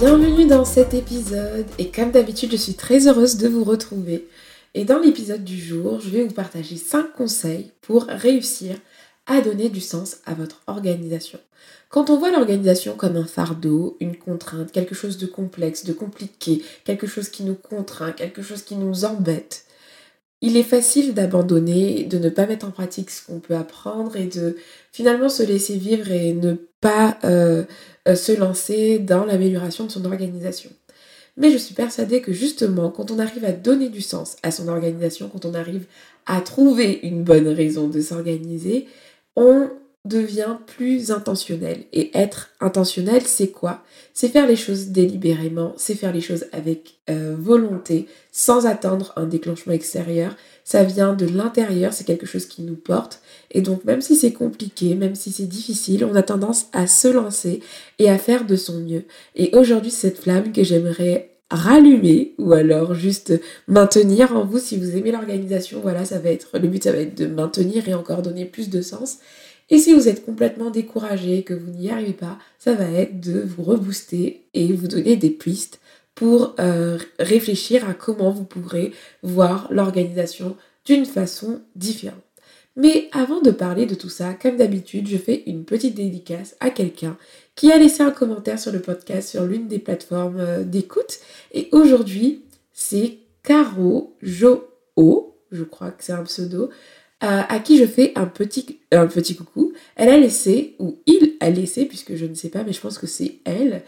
Bienvenue dans cet épisode et comme d'habitude je suis très heureuse de vous retrouver. Et dans l'épisode du jour, je vais vous partager 5 conseils pour réussir à donner du sens à votre organisation. Quand on voit l'organisation comme un fardeau, une contrainte, quelque chose de complexe, de compliqué, quelque chose qui nous contraint, quelque chose qui nous embête, il est facile d'abandonner, de ne pas mettre en pratique ce qu'on peut apprendre et de finalement se laisser vivre et ne pas euh, se lancer dans l'amélioration de son organisation. Mais je suis persuadée que justement, quand on arrive à donner du sens à son organisation, quand on arrive à trouver une bonne raison de s'organiser, on devient plus intentionnel. Et être intentionnel, c'est quoi? C'est faire les choses délibérément, c'est faire les choses avec euh, volonté, sans attendre un déclenchement extérieur. Ça vient de l'intérieur, c'est quelque chose qui nous porte. Et donc même si c'est compliqué, même si c'est difficile, on a tendance à se lancer et à faire de son mieux. Et aujourd'hui, cette flamme que j'aimerais rallumer ou alors juste maintenir en vous si vous aimez l'organisation voilà ça va être le but ça va être de maintenir et encore donner plus de sens et si vous êtes complètement découragé, que vous n'y arrivez pas, ça va être de vous rebooster et vous donner des pistes pour euh, réfléchir à comment vous pourrez voir l'organisation d'une façon différente. Mais avant de parler de tout ça, comme d'habitude, je fais une petite dédicace à quelqu'un qui a laissé un commentaire sur le podcast sur l'une des plateformes euh, d'écoute. Et aujourd'hui, c'est Caro Jo, je crois que c'est un pseudo, à, qui je fais un petit, un coucou. Elle a laissé, ou il a laissé, puisque je ne sais pas, mais je pense que c'est elle,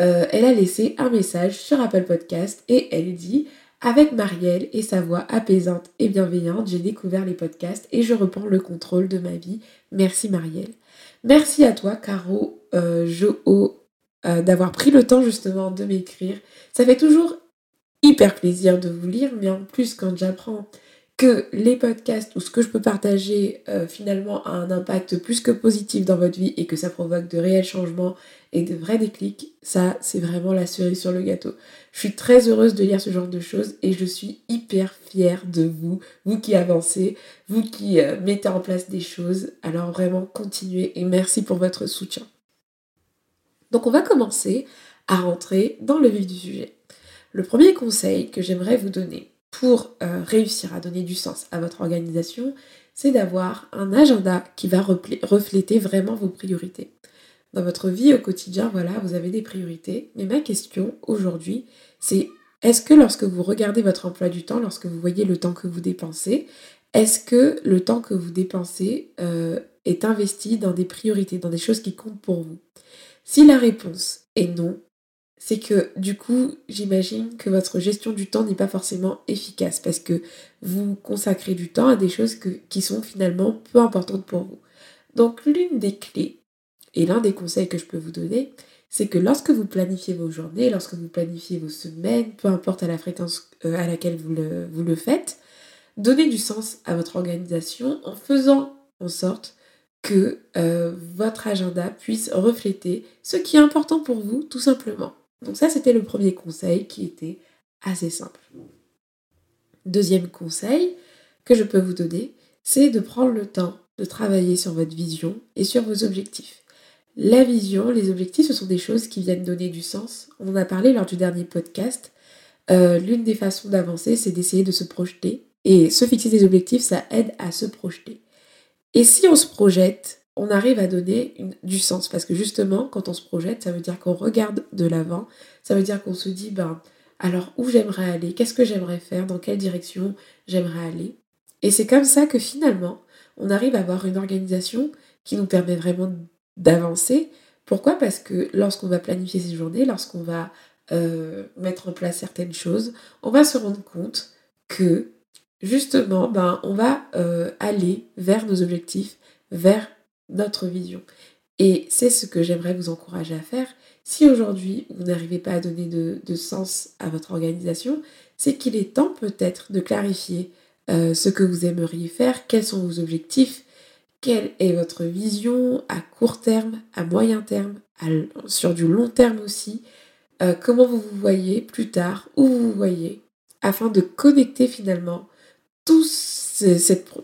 euh, elle a laissé un message sur Apple Podcast et elle dit avec Marielle et sa voix apaisante et bienveillante, j'ai découvert les podcasts et je reprends le contrôle de ma vie. Merci Marielle. Merci à toi, Caro euh, Jo, euh, d'avoir pris le temps justement de m'écrire. Ça fait toujours hyper plaisir de vous lire, mais en plus quand j'apprends que les podcasts ou ce que je peux partager euh, finalement a un impact plus que positif dans votre vie et que ça provoque de réels changements et de vrais déclics, ça c'est vraiment la cerise sur le gâteau. Je suis très heureuse de lire ce genre de choses et je suis hyper fière de vous, vous qui avancez, vous qui euh, mettez en place des choses. Alors vraiment continuez et merci pour votre soutien. Donc on va commencer à rentrer dans le vif du sujet. Le premier conseil que j'aimerais vous donner, pour euh, réussir à donner du sens à votre organisation, c'est d'avoir un agenda qui va refléter vraiment vos priorités. Dans votre vie au quotidien, voilà, vous avez des priorités. Mais ma question aujourd'hui, c'est est-ce que lorsque vous regardez votre emploi du temps, lorsque vous voyez le temps que vous dépensez, est-ce que le temps que vous dépensez euh, est investi dans des priorités, dans des choses qui comptent pour vous? Si la réponse est non, c'est que du coup, j'imagine que votre gestion du temps n'est pas forcément efficace parce que vous consacrez du temps à des choses qui sont finalement peu importantes pour vous. Donc l'une des clés et l'un des conseils que je peux vous donner, c'est que lorsque vous planifiez vos journées, lorsque vous planifiez vos semaines, peu importe à la fréquence euh, à laquelle vous le, faites, donnez du sens à votre organisation en faisant en sorte que euh, votre agenda puisse refléter ce qui est important pour vous, tout simplement. Donc ça, c'était le premier conseil qui était assez simple. Deuxième conseil que je peux vous donner, c'est de prendre le temps de travailler sur votre vision et sur vos objectifs. La vision, les objectifs, ce sont des choses qui viennent donner du sens. On en a parlé lors du dernier podcast. Euh, l'une des façons d'avancer, c'est d'essayer de se projeter. Et se fixer des objectifs, ça aide à se projeter. Et si on se projette on arrive à donner du sens. Parce que justement, quand on se projette, ça veut dire qu'on regarde de l'avant, ça veut dire qu'on se dit, ben, alors où j'aimerais aller, qu'est-ce que j'aimerais faire, dans quelle direction j'aimerais aller? Et c'est comme ça que finalement, on arrive à avoir une organisation qui nous permet vraiment d'avancer. Pourquoi? Parce que lorsqu'on va planifier ses journées, lorsqu'on va euh, mettre en place certaines choses, on va se rendre compte que justement, ben, on va euh, aller vers nos objectifs, vers notre vision. Et c'est ce que j'aimerais vous encourager à faire, Si aujourd'hui vous n'arrivez pas à donner de, sens à votre organisation, c'est qu'il est temps peut-être de clarifier euh, ce que vous aimeriez faire, quels sont vos objectifs, quelle est votre vision à court terme, à moyen terme, sur du long terme aussi, euh, comment vous vous voyez plus tard, où vous vous voyez, afin de connecter finalement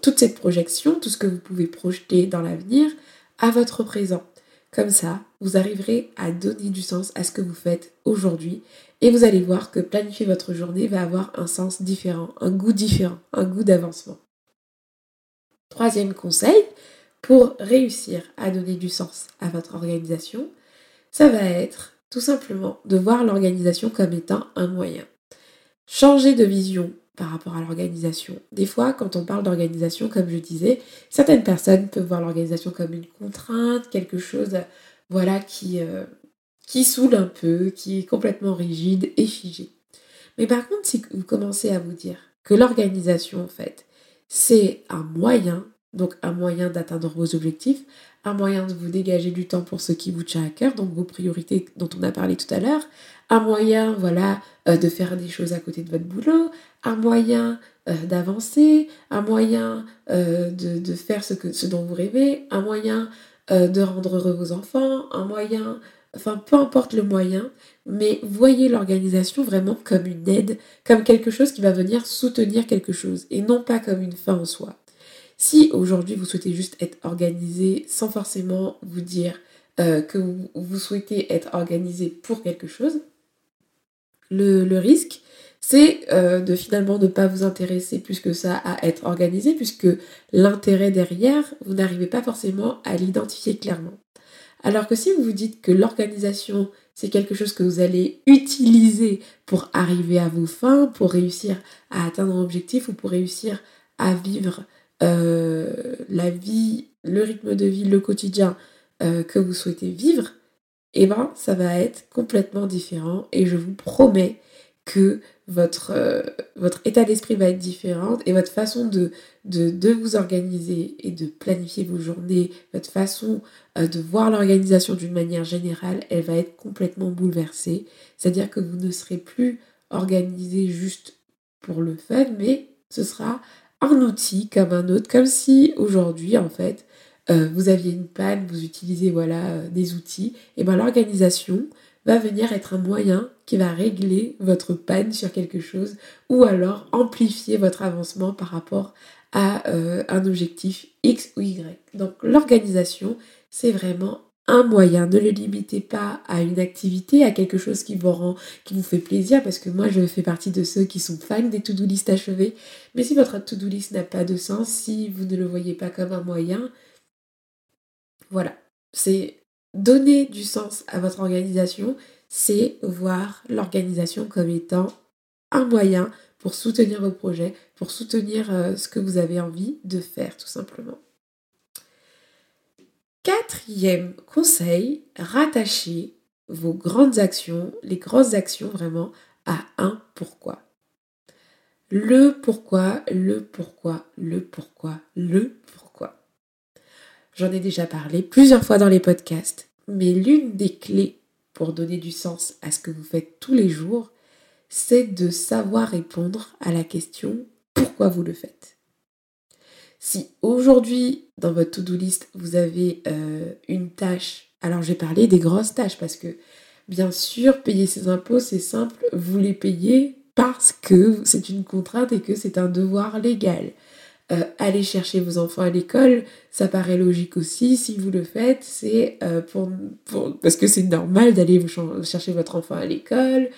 toute cette projection, tout ce que vous pouvez projeter dans l'avenir, à votre présent. Comme ça, vous arriverez à donner du sens à ce que vous faites aujourd'hui et vous allez voir que planifier votre journée va avoir un sens différent, un goût différent, un goût d'avancement. Troisième conseil, pour réussir à donner du sens à votre organisation, ça va être tout simplement de voir l'organisation comme étant un moyen. Changer de vision par rapport à l'organisation. Des fois, quand on parle d'organisation, comme je disais, certaines personnes peuvent voir l'organisation comme une contrainte, quelque chose voilà, qui, euh, qui saoule un peu, qui est complètement rigide et figé. Mais par contre, si vous commencez à vous dire que l'organisation, en fait, c'est un moyen, donc un moyen d'atteindre vos objectifs, un moyen de vous dégager du temps pour ce qui vous tient à cœur, donc vos priorités dont on a parlé tout à l'heure, un moyen, voilà, euh, de faire des choses à côté de votre boulot, un moyen euh, d'avancer, un moyen euh, de, faire ce, que, ce dont vous rêvez, un moyen de rendre heureux vos enfants, un moyen, enfin peu importe le moyen, mais voyez l'organisation vraiment comme une aide, comme quelque chose qui va venir soutenir quelque chose, et non pas comme une fin en soi. Si aujourd'hui vous souhaitez juste être organisé sans forcément vous dire que vous, souhaitez être organisé pour quelque chose, le, risque, c'est euh, de finalement ne pas vous intéresser plus que ça à être organisé, puisque l'intérêt derrière, vous n'arrivez pas forcément à l'identifier clairement. Alors que si vous vous dites que l'organisation, c'est quelque chose que vous allez utiliser pour arriver à vos fins, pour réussir à atteindre un objectif ou pour réussir à vivre euh, la vie, le rythme de vie, le quotidien euh, que vous souhaitez vivre, eh ben ça va être complètement différent et je vous promets que votre, euh, état d'esprit va être différent et votre façon de, vous organiser et de planifier vos journées, votre façon euh, de voir l'organisation d'une manière générale, elle va être complètement bouleversée. C'est-à-dire que vous ne serez plus organisé juste pour le fun, mais ce sera un outil comme un autre, comme si aujourd'hui en fait euh, vous aviez une panne, vous utilisez voilà euh, des outils, et ben l'organisation va venir être un moyen qui va régler votre panne sur quelque chose ou alors amplifier votre avancement par rapport à euh, un objectif X ou Y. Donc l'organisation, c'est vraiment un moyen. Ne le limitez pas à une activité, à quelque chose qui vous rend, qui vous fait plaisir, parce que moi je fais partie de ceux qui sont fans des to-do list achevées. Mais si votre to-do list n'a pas de sens, si vous ne le voyez pas comme un moyen, voilà, c'est donner du sens à votre organisation, c'est voir l'organisation comme étant un moyen pour soutenir vos projets, pour soutenir euh, ce que vous avez envie de faire tout simplement. Quatrième conseil, rattachez vos grandes actions, les grosses actions vraiment, à un pourquoi. Le pourquoi, le pourquoi, le pourquoi, le pourquoi. J'en ai déjà parlé plusieurs fois dans les podcasts, mais l'une des clés pour donner du sens à ce que vous faites tous les jours, c'est de savoir répondre à la question pourquoi vous le faites? Si aujourd'hui, dans votre to-do list, vous avez euh, une tâche, alors je vais parler des grosses tâches parce que, bien sûr, payer ses impôts, c'est simple, vous les payez parce que c'est une contrainte et que c'est un devoir légal. Euh, aller chercher vos enfants à l'école, ça paraît logique aussi. Si vous le faites, c'est euh, pour, parce que c'est normal d'aller chercher votre enfant à l'école.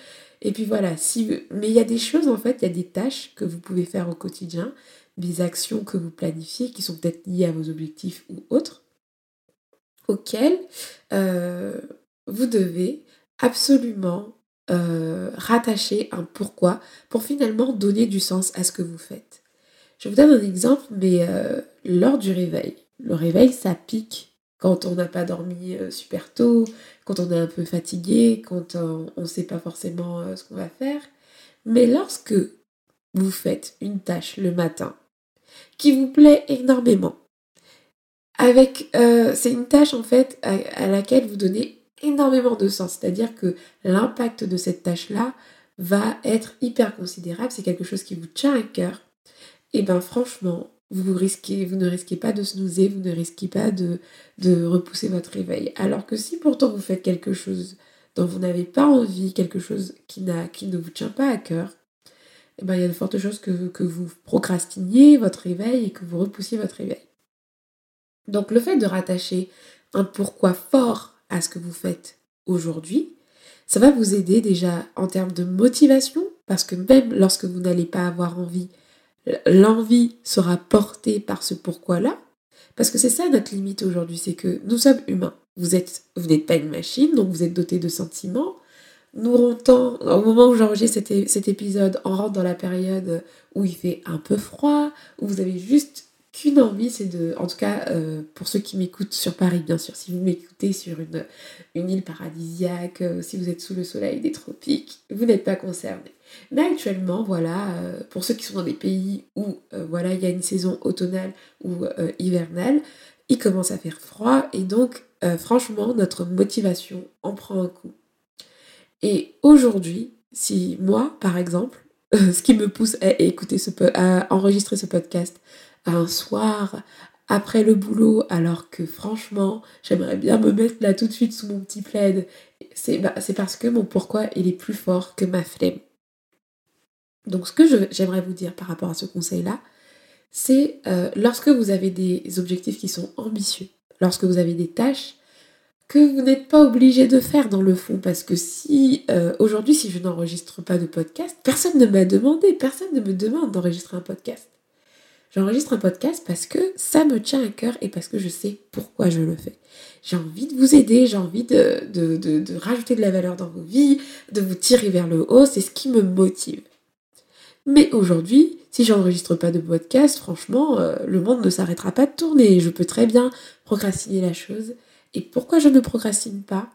Et puis voilà, si mais il y a des choses en fait, il y a des tâches que vous pouvez faire au quotidien, des actions que vous planifiez qui sont peut-être liées à vos objectifs ou autres, auxquelles euh, vous devez absolument rattacher un pourquoi pour finalement donner du sens à ce que vous faites. Je vous donne un exemple, mais euh, lors du réveil. Le réveil, ça pique quand on n'a pas dormi euh, super tôt, quand on est un peu fatigué, quand on ne sait pas forcément euh, ce qu'on va faire. Mais lorsque vous faites une tâche le matin qui vous plaît énormément, avec, c'est une tâche en fait à, laquelle vous donnez énormément de sens. C'est-à-dire que l'impact de cette tâche-là va être hyper considérable. C'est quelque chose qui vous tient à cœur. Et bien franchement, vous, risquez, vous ne risquez pas de snoozer, vous ne risquez pas de, de repousser votre réveil. Alors que si pourtant vous faites quelque chose dont vous n'avez pas envie, quelque chose qui, qui ne vous tient pas à cœur, eh ben, il y a de fortes chances que, que vous procrastiniez votre réveil et que vous repoussiez votre réveil. Donc le fait de rattacher un pourquoi fort à ce que vous faites aujourd'hui, ça va vous aider déjà en termes de motivation, parce que même lorsque vous n'allez pas avoir envie, l'envie sera portée par ce pourquoi-là. Parce que c'est ça notre limite aujourd'hui, c'est que nous sommes humains. Vous êtes, vous n'êtes pas une machine, donc vous êtes doté de sentiments. Nous rentrons, au moment où j'enregistre cet, cet épisode, on rentre dans la période où il fait un peu froid, où vous avez juste qu'une envie, c'est de, en tout cas euh, pour ceux qui m'écoutent sur Paris, bien sûr, si vous m'écoutez sur une, île paradisiaque, euh, si vous êtes sous le soleil des tropiques, vous n'êtes pas concerné. Mais actuellement, voilà, euh, pour ceux qui sont dans des pays où voilà, il y a une saison automnale ou hivernale, il commence à faire froid et donc franchement, notre motivation en prend un coup. Et aujourd'hui, si moi, par exemple, ce qui me pousse à écouter ce à enregistrer ce podcast un soir après le boulot, alors que franchement, j'aimerais bien me mettre là tout de suite sous mon petit plaid, c'est bah, parce que mon pourquoi il est plus fort que ma flemme. Donc ce que j'aimerais vous dire par rapport à ce conseil-là, c'est euh, lorsque vous avez des objectifs qui sont ambitieux, lorsque vous avez des tâches que vous n'êtes pas obligé de faire dans le fond, parce que si euh, aujourd'hui, si je n'enregistre pas de podcast, personne ne m'a demandé, personne ne me demande d'enregistrer un podcast. J'enregistre un podcast parce que ça me tient à cœur et parce que je sais pourquoi je le fais. J'ai envie de vous aider, j'ai envie de, rajouter de la valeur dans vos vies, de vous tirer vers le haut, c'est ce qui me motive. Mais aujourd'hui, si j'enregistre pas de podcast, franchement, euh, le monde ne s'arrêtera pas de tourner. Je peux très bien procrastiner la chose. Et pourquoi je ne procrastine pas?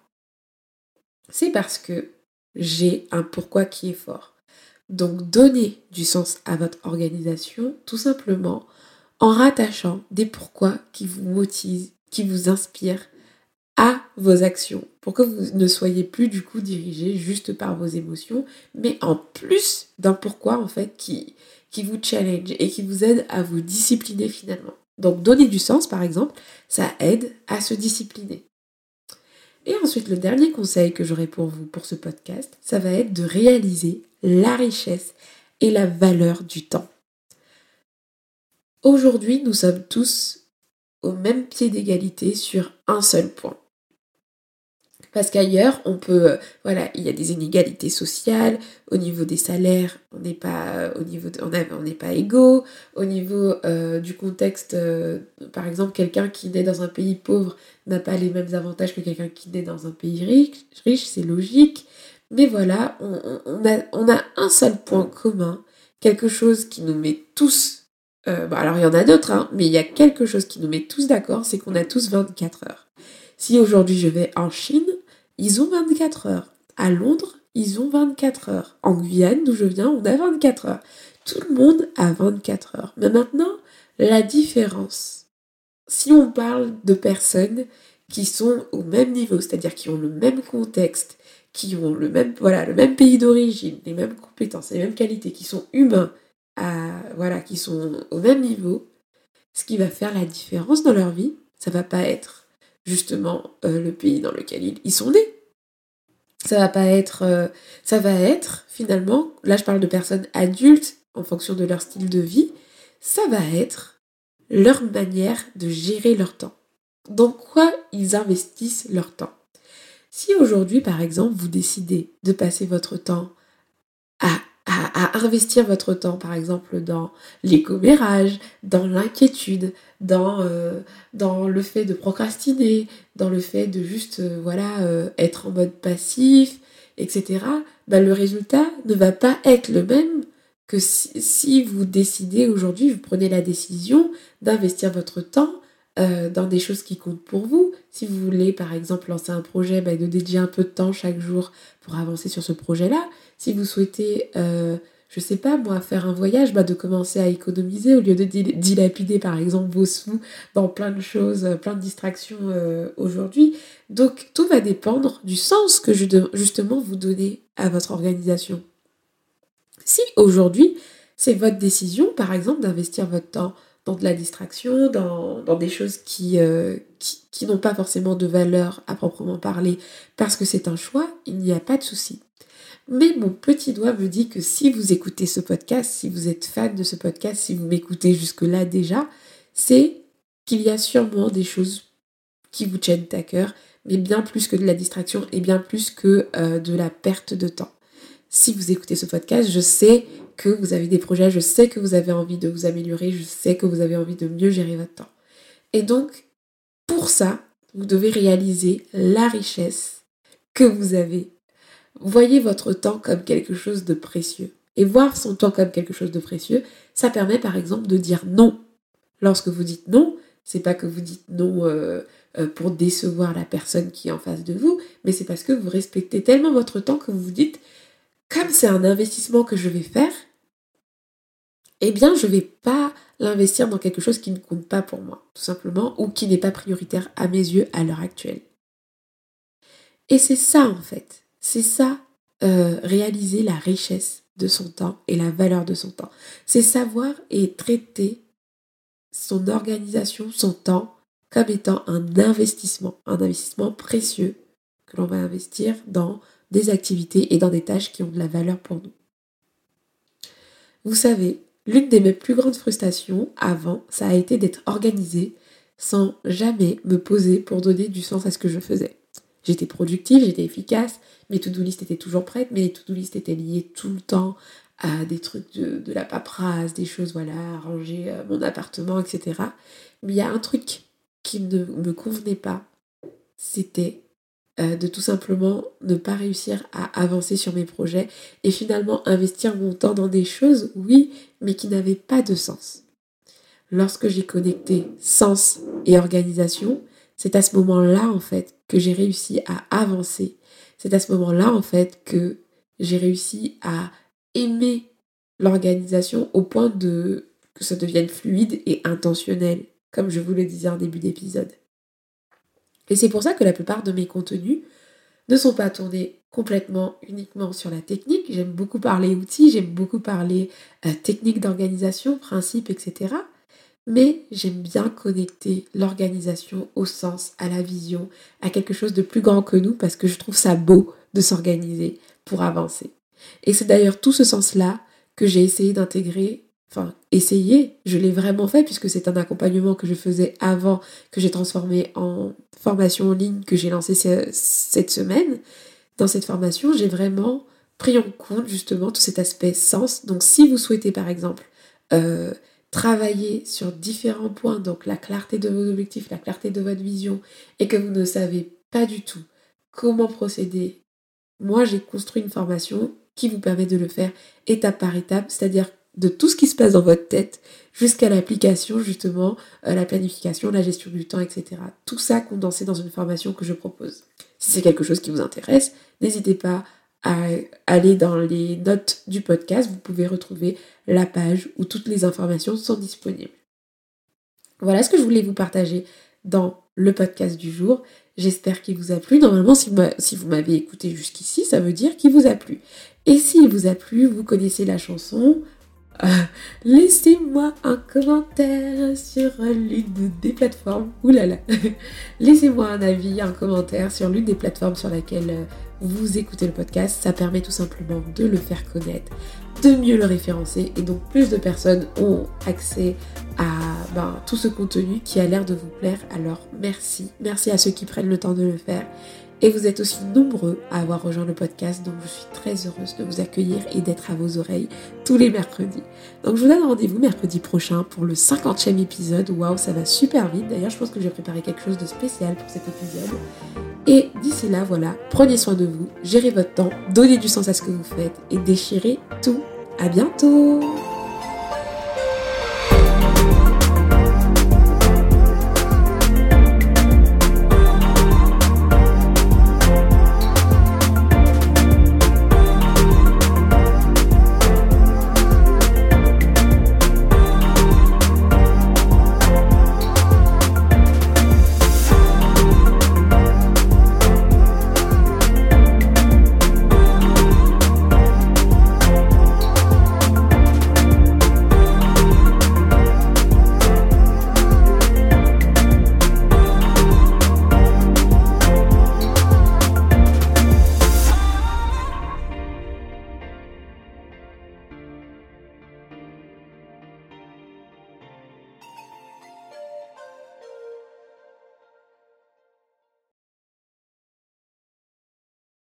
C'est parce que j'ai un pourquoi qui est fort. Donc donnez du sens à votre organisation tout simplement en rattachant des pourquoi qui vous motivent, qui vous inspirent à vos actions pour que vous ne soyez plus du coup dirigé juste par vos émotions, mais en plus d'un pourquoi en fait qui, qui vous challenge et qui vous aide à vous discipliner finalement. Donc donner du sens par exemple, ça aide à se discipliner. Et ensuite, le dernier conseil que j'aurai pour vous pour ce podcast, ça va être de réaliser la richesse et la valeur du temps. Aujourd'hui, nous sommes tous au même pied d'égalité sur un seul point. Parce qu'ailleurs, on peut, euh, voilà, il y a des inégalités sociales, au niveau des salaires, on n'est pas euh, au niveau, on n'est pas égaux, au niveau euh, du contexte, par exemple, quelqu'un qui naît dans un pays pauvre n'a pas les mêmes avantages que quelqu'un qui naît dans un pays riche, riche c'est logique. Mais voilà, on, a, on, a, un seul point commun, quelque chose qui nous met tous, alors il y en a d'autres, hein, mais il y a quelque chose qui nous met tous d'accord, c'est qu'on a tous 24 heures. Si aujourd'hui je vais en Chine, ils ont 24 heures. À Londres, ils ont 24 heures. En Guyane, d'où je viens, on a 24 heures. Tout le monde a 24 heures. Mais maintenant, la différence. Si on parle de personnes qui sont au même niveau, c'est-à-dire qui ont le même contexte, qui ont le même, voilà, le même pays d'origine, les mêmes compétences, les mêmes qualités, qui sont humains, voilà, qui sont au même niveau, ce qui va faire la différence dans leur vie, ça va pas être justement euh, le pays dans lequel ils, sont nés. Ça va pas être, euh, ça va être finalement, là je parle de personnes adultes en fonction de leur style de vie, ça va être leur manière de gérer leur temps. Dans quoi ils investissent leur temps. Si aujourd'hui, par exemple, vous décidez de passer votre temps à à, investir votre temps, par exemple, dans les commérages, dans l'inquiétude, dans, euh, dans le fait de procrastiner, dans le fait de juste euh, voilà, euh, être en mode passif, etc., bah, le résultat ne va pas être le même que si, si vous décidez aujourd'hui, vous prenez la décision d'investir votre temps dans des choses qui comptent pour vous. Si vous voulez, par exemple, lancer un projet, bah, de dédier un peu de temps chaque jour pour avancer sur ce projet-là. Si vous souhaitez, euh, je sais pas moi, faire un voyage, bah, de commencer à économiser au lieu de dilapider par exemple vos sous dans plein de choses, euh, plein de distractions euh, aujourd'hui. Donc tout va dépendre du sens que je justement vous donnez à votre organisation. Si aujourd'hui c'est votre décision par exemple d'investir votre temps dans de la distraction, dans, des choses qui, euh, qui, qui n'ont pas forcément de valeur à proprement parler parce que c'est un choix, il n'y a pas de souci. Mais mon petit doigt me dit que si vous écoutez ce podcast, si vous êtes fan de ce podcast, si vous m'écoutez jusque-là déjà, c'est qu'il y a sûrement des choses qui vous tiennent à cœur, mais bien plus que de la distraction et bien plus que euh, de la perte de temps. Si vous écoutez ce podcast, je sais que vous avez des projets, je sais que vous avez envie de vous améliorer, je sais que vous avez envie de mieux gérer votre temps. Et donc, pour ça, vous devez réaliser la richesse que vous avez Voyez votre temps comme quelque chose de précieux. Et voir son temps comme quelque chose de précieux, ça permet par exemple de dire non. Lorsque vous dites non, c'est pas que vous dites non euh, euh, pour décevoir la personne qui est en face de vous, mais c'est parce que vous respectez tellement votre temps que vous vous dites, comme c'est un investissement que je vais faire, eh bien je vais pas l'investir dans quelque chose qui ne compte pas pour moi, tout simplement, ou qui n'est pas prioritaire à mes yeux à l'heure actuelle. Et c'est ça en fait. C'est ça, euh, réaliser la richesse de son temps et la valeur de son temps. C'est savoir et traiter son organisation, son temps, comme étant un investissement, un investissement précieux que l'on va investir dans des activités et dans des tâches qui ont de la valeur pour nous. Vous savez, l'une de mes plus grandes frustrations avant, ça a été d'être organisée sans jamais me poser pour donner du sens à ce que je faisais. J'étais productive, j'étais efficace, mes to-do list étaient toujours prêtes, mais les to-do list étaient liées tout le temps à des trucs de, la paperasse, des choses, voilà, ranger euh, mon appartement, etc. Mais il y a un truc qui ne me convenait pas, c'était euh, de tout simplement ne pas réussir à avancer sur mes projets et finalement investir mon temps dans des choses, oui, mais qui n'avaient pas de sens. Lorsque j'ai connecté sens et organisation, c'est à ce moment-là, en fait, que j'ai réussi à avancer. C'est à ce moment-là, en fait, que j'ai réussi à aimer l'organisation au point de que ça devienne fluide et intentionnel, comme je vous le disais en début d'épisode. Et c'est pour ça que la plupart de mes contenus ne sont pas tournés complètement uniquement sur la technique. J'aime beaucoup parler outils, j'aime beaucoup parler euh, technique d'organisation, principes, etc. Mais j'aime bien connecter l'organisation au sens, à la vision, à quelque chose de plus grand que nous parce que je trouve ça beau de s'organiser pour avancer. Et c'est d'ailleurs tout ce sens-là que j'ai essayé d'intégrer, enfin essayé, je l'ai vraiment fait puisque c'est un accompagnement que je faisais avant que j'ai transformé en formation en ligne que j'ai lancée cette semaine. Dans cette formation, j'ai vraiment pris en compte justement tout cet aspect sens. Donc si vous souhaitez par exemple euh, travailler sur différents points, donc la clarté de vos objectifs, la clarté de votre vision, et que vous ne savez pas du tout comment procéder, moi j'ai construit une formation qui vous permet de le faire étape par étape, c'est-à-dire de tout ce qui se passe dans votre tête jusqu'à l'application, justement, euh, la planification, la gestion du temps, etc. Tout ça condensé dans une formation que je propose. Si c'est quelque chose qui vous intéresse, n'hésitez pas à aller dans les notes du podcast, vous pouvez retrouver la page où toutes les informations sont disponibles. Voilà ce que je voulais vous partager dans le podcast du jour. J'espère qu'il vous a plu. Normalement, si vous m'avez écouté jusqu'ici, ça veut dire qu'il vous a plu. Et s'il vous a plu, vous connaissez la chanson, laissez-moi un commentaire sur l'une des plateformes. Oulala Laissez-moi un avis, un commentaire sur l'une des plateformes sur laquelle euh, vous écoutez le podcast. Ça permet tout simplement de le faire connaître, de mieux le référencer et donc plus de personnes ont accès à ben, tout ce contenu qui a l'air de vous plaire. Alors merci. Merci à ceux qui prennent le temps de le faire. Et vous êtes aussi nombreux à avoir rejoint le podcast, donc je suis très heureuse de vous accueillir et d'être à vos oreilles tous les mercredis. Donc je vous donne rendez-vous mercredi prochain pour le 50e épisode. Waouh, ça va super vite. D'ailleurs, je pense que j'ai préparé quelque chose de spécial pour cet épisode. Et d'ici là, voilà, prenez soin de vous, gérez votre temps, donnez du sens à ce que vous faites et déchirez tout. À bientôt